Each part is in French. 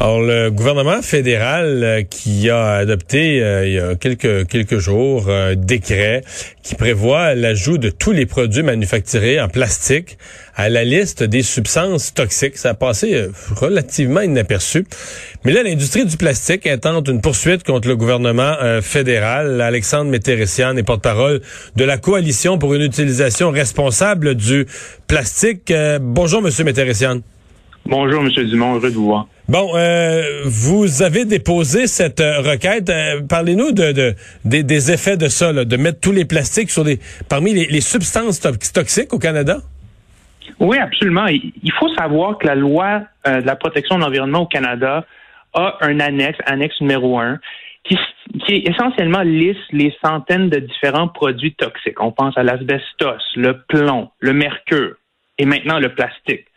Alors, le gouvernement fédéral euh, qui a adopté euh, il y a quelques, quelques jours un décret qui prévoit l'ajout de tous les produits manufacturés en plastique à la liste des substances toxiques. Ça a passé euh, relativement inaperçu. Mais là, l'industrie du plastique intente une poursuite contre le gouvernement fédéral. Alexandre Météressian est porte-parole de la Coalition pour une utilisation responsable du plastique. bonjour, Monsieur Météressian. Bonjour, M. Dumont, heureux de vous voir. Bon, euh, vous avez déposé cette euh, requête. Euh, parlez-nous de, des, effets de ça, de mettre tous les plastiques sur des parmi les, substances toxiques au Canada? Oui, absolument. Il faut savoir que la loi de la protection de l'environnement au Canada a un annexe, annexe numéro un, qui, qui essentiellement liste les centaines de différents produits toxiques. On pense à l'asbestos, le plomb, le mercure et maintenant le plastique.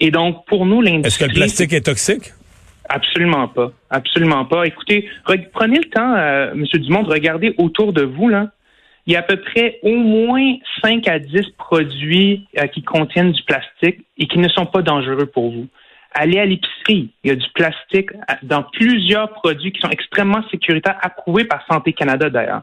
Et donc, pour nous, l'industrie... Est-ce que le plastique est toxique? Absolument pas. Absolument pas. Écoutez, prenez le temps, euh, M. Dumont, de regarder autour de vous, là. Il y a à peu près au moins 5 à 10 produits euh, qui contiennent du plastique et qui ne sont pas dangereux pour vous. Allez à l'épicerie, il y a du plastique euh, dans plusieurs produits qui sont extrêmement sécuritaires, approuvés par Santé Canada d'ailleurs.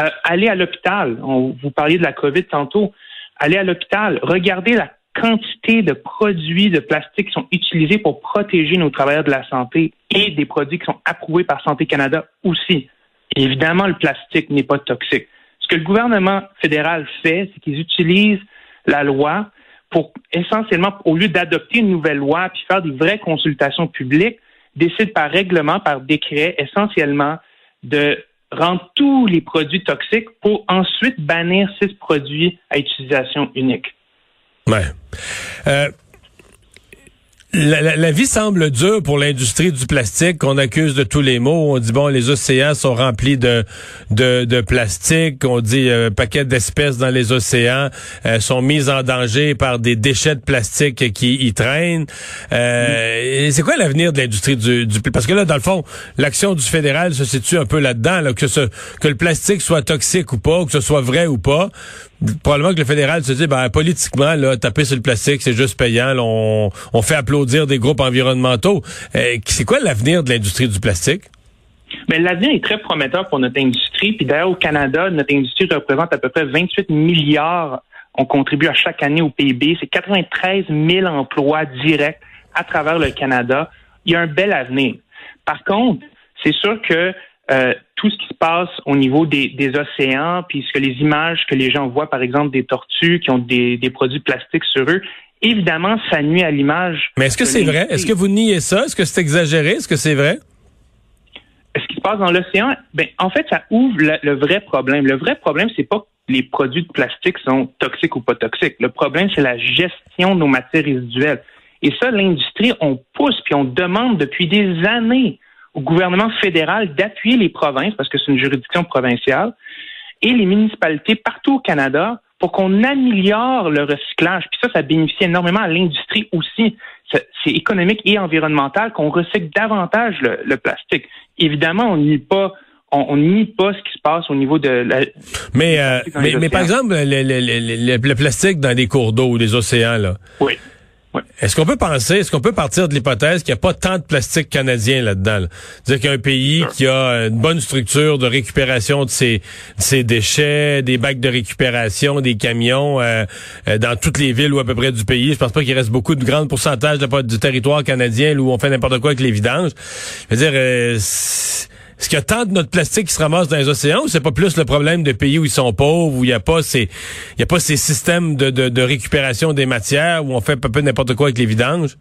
Euh, allez à l'hôpital, vous parliez de la COVID tantôt, allez à l'hôpital, regardez la quantité de produits de plastique qui sont utilisés pour protéger nos travailleurs de la santé et des produits qui sont approuvés par Santé Canada aussi. évidemment, le plastique n'est pas toxique. Ce que le gouvernement fédéral fait, c'est qu'ils utilisent la loi pour essentiellement, au lieu d'adopter une nouvelle loi puis faire des vraies consultations publiques, décide par règlement, par décret, essentiellement de rendre tous les produits toxiques pour ensuite bannir six produits à utilisation unique. Ouais. Euh, la, vie semble dure pour l'industrie du plastique qu'on accuse de tous les maux. On dit bon, les océans sont remplis de de, plastique. On dit euh, d'espèces dans les océans euh, sont mises en danger par des déchets de plastique qui y traînent. C'est quoi l'avenir de l'industrie du, du parce que là, dans le fond, l'action du fédéral se situe un peu là-dedans, que ce que le plastique soit toxique ou pas, que ce soit vrai ou pas probablement que le fédéral se dit, ben, politiquement, là, taper sur le plastique, c'est juste payant. on, fait applaudir des groupes environnementaux. Euh, c'est quoi l'avenir de l'industrie du plastique? Mais ben, l'avenir est très prometteur pour notre industrie. Puis d'ailleurs, au Canada, notre industrie représente à peu près 28 milliards. On contribue à chaque année au PIB. C'est 93 000 emplois directs à travers le Canada. Il y a un bel avenir. Par contre, c'est sûr que euh, tout ce qui se passe au niveau des, océans, puis ce que les images que les gens voient, par exemple, des tortues qui ont des, produits plastiques sur eux, évidemment, ça nuit à l'image. Mais est-ce que c'est vrai? Est-ce que vous niez ça? Est-ce que c'est exagéré? Est-ce que c'est vrai? Ce qui se passe dans l'océan, ben, en fait, ça ouvre le, vrai problème. Le vrai problème, c'est pas que les produits de plastique sont toxiques ou pas toxiques. Le problème, c'est la gestion de nos matières résiduelles. Et ça, l'industrie, on pousse puis on demande depuis des années au gouvernement fédéral d'appuyer les provinces, parce que c'est une juridiction provinciale, et les municipalités partout au Canada pour qu'on améliore le recyclage. Puis ça, ça bénéficie énormément à l'industrie aussi. C'est économique et environnemental qu'on recycle davantage le, plastique. Évidemment, on nie pas on, nie pas ce qui se passe au niveau de la. Mais, euh, mais, mais, par exemple, le, le, plastique dans les cours d'eau ou les océans, là. Oui. Est-ce qu'on peut penser, est-ce qu'on peut partir de l'hypothèse qu'il n'y a pas tant de plastique canadien là-dedans? C'est-à-dire qu'il y a un pays qui a une bonne structure de récupération de ses, déchets, des bacs de récupération, des camions euh, euh, dans toutes les villes ou à peu près du pays. Je pense pas qu'il reste beaucoup de grands pourcentages du territoire canadien où on fait n'importe quoi avec les vidanges. Je veux dire, euh, est-ce qu'il y a tant de notre plastique qui se ramasse dans les océans ou c'est pas plus le problème de pays où ils sont pauvres, où il n'y a pas ces, il a pas ces systèmes de, de, récupération des matières, où on fait un peu n'importe quoi avec les vidanges?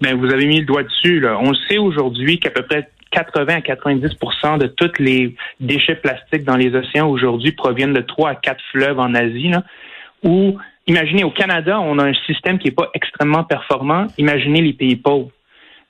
Ben, vous avez mis le doigt dessus, là. On sait aujourd'hui qu'à peu près 80 à 90% de tous les déchets plastiques dans les océans aujourd'hui proviennent de trois à quatre fleuves en Asie, là, imaginez, au Canada, on a un système qui n'est pas extrêmement performant. Imaginez les pays pauvres.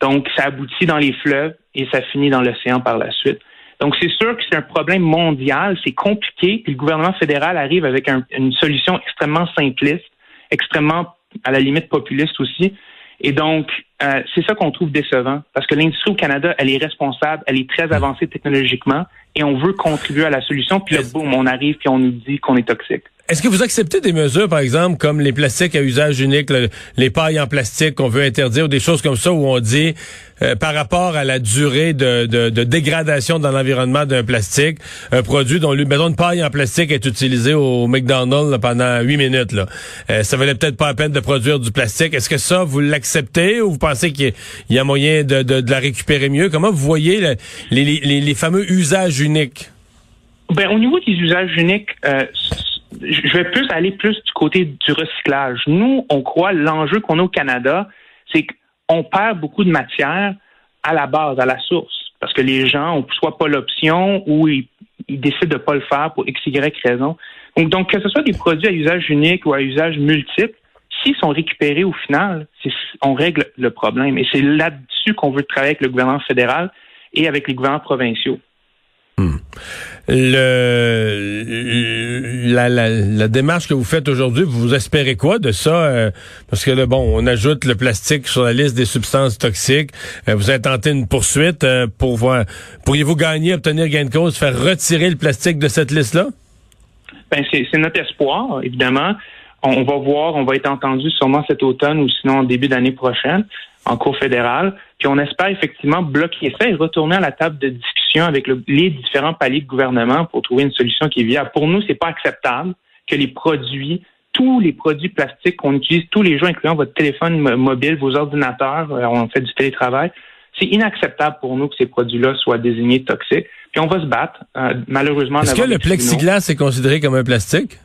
Donc, ça aboutit dans les fleuves et ça finit dans l'océan par la suite. Donc, c'est sûr que c'est un problème mondial, c'est compliqué, puis le gouvernement fédéral arrive avec une solution extrêmement simpliste, extrêmement, à la limite, populiste aussi. Et donc, euh, c'est ça qu'on trouve décevant, parce que l'industrie au Canada, elle est responsable, elle est très avancée technologiquement, et on veut contribuer à la solution, puis là, boum, on arrive puis on nous dit qu'on est toxique. Est-ce que vous acceptez des mesures, par exemple, comme les plastiques à usage unique, les pailles en plastique qu'on veut interdire, ou des choses comme ça où on dit, euh, par rapport à la durée de, de, dégradation dans l'environnement d'un plastique, un produit dont, mettons, une paille en plastique est utilisée au McDonald's pendant huit minutes, là, euh, ça valait peut-être pas la peine de produire du plastique. Est-ce que ça, vous l'acceptez ou vous pensez qu'il y, a moyen de, de, la récupérer mieux? Comment vous voyez les, les, les, fameux usages uniques? Ben, au niveau des usages uniques, euh, je vais plus aller plus du côté du recyclage. Nous, on croit l'enjeu qu'on a au Canada, c'est qu'on perd beaucoup de matière à la base, à la source, parce que les gens ont soit pas l'option ou ils, décident de pas le faire pour x, y raison. Donc, que ce soit des produits à usage unique ou à usage multiple, s'ils sont récupérés au final, on règle le problème. Et c'est là-dessus qu'on veut travailler avec le gouvernement fédéral et avec les gouvernements provinciaux. Hmm. Le, la, démarche que vous faites aujourd'hui, vous espérez quoi de ça? Euh, parce que là, bon, on ajoute le plastique sur la liste des substances toxiques. Euh, vous tenté une poursuite euh, pour voir. Pourriez-vous gagner, obtenir gain de cause, faire retirer le plastique de cette liste-là? Ben, c'est notre espoir, évidemment. On, va voir, on va être entendu sûrement cet automne ou sinon en début d'année prochaine en cours fédérale. Puis on espère effectivement bloquer ça et retourner à la table de discussion avec les différents paliers de gouvernement pour trouver une solution qui est viable. Pour nous, c'est pas acceptable que les produits, tous les produits plastiques qu'on utilise tous les jours, incluant votre téléphone mobile, vos ordinateurs, euh, on fait du télétravail, c'est inacceptable pour nous que ces produits-là soient désignés toxiques. Puis on va se battre, euh, malheureusement. Est-ce que le plexiglas est considéré comme un plastique?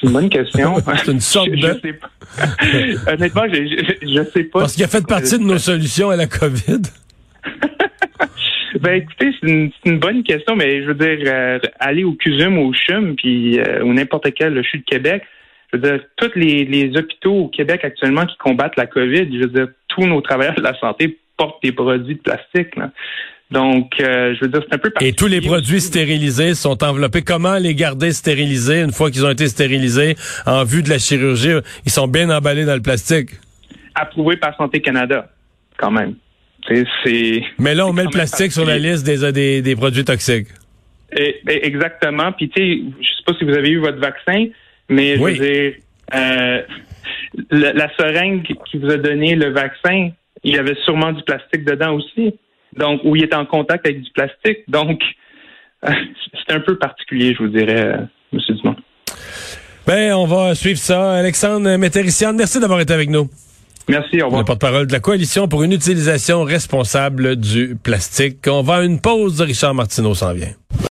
C'est une bonne question. c'est une sorte de. Je sais pas. Honnêtement, je, je, sais pas. Parce qu'il a fait partie de nos solutions à la COVID. ben écoutez, c'est une, une, bonne question, mais je veux dire, euh, aller au CUSUM ou au CHUM, puis euh, ou n'importe quel le CHU de Québec, je veux dire, tous les, les hôpitaux au Québec actuellement qui combattent la COVID, je veux dire, tous nos travailleurs de la santé portent des produits de plastique. Là. Donc, euh, je veux dire, c'est un peu Et tous les produits stérilisés sont enveloppés. Comment les garder stérilisés une fois qu'ils ont été stérilisés en vue de la chirurgie? Ils sont bien emballés dans le plastique. Approuvé par Santé Canada, quand même. Mais là, on met le plastique sur la liste des, des, des produits toxiques. Et, exactement. Puis, tu sais, je sais pas si vous avez eu votre vaccin, mais je veux dire, euh, la, la seringue qui vous a donné le vaccin, il y avait sûrement du plastique dedans aussi donc où il est en contact avec du plastique. Donc, c'est un peu particulier, je vous dirais, euh, M. Dumont. Ben, on va suivre ça. Alexandre Métérician, merci d'avoir été avec nous. Merci, au revoir. Le porte-parole de la Coalition pour une utilisation responsable du plastique. On va à une pause. Richard Martineau s'en vient.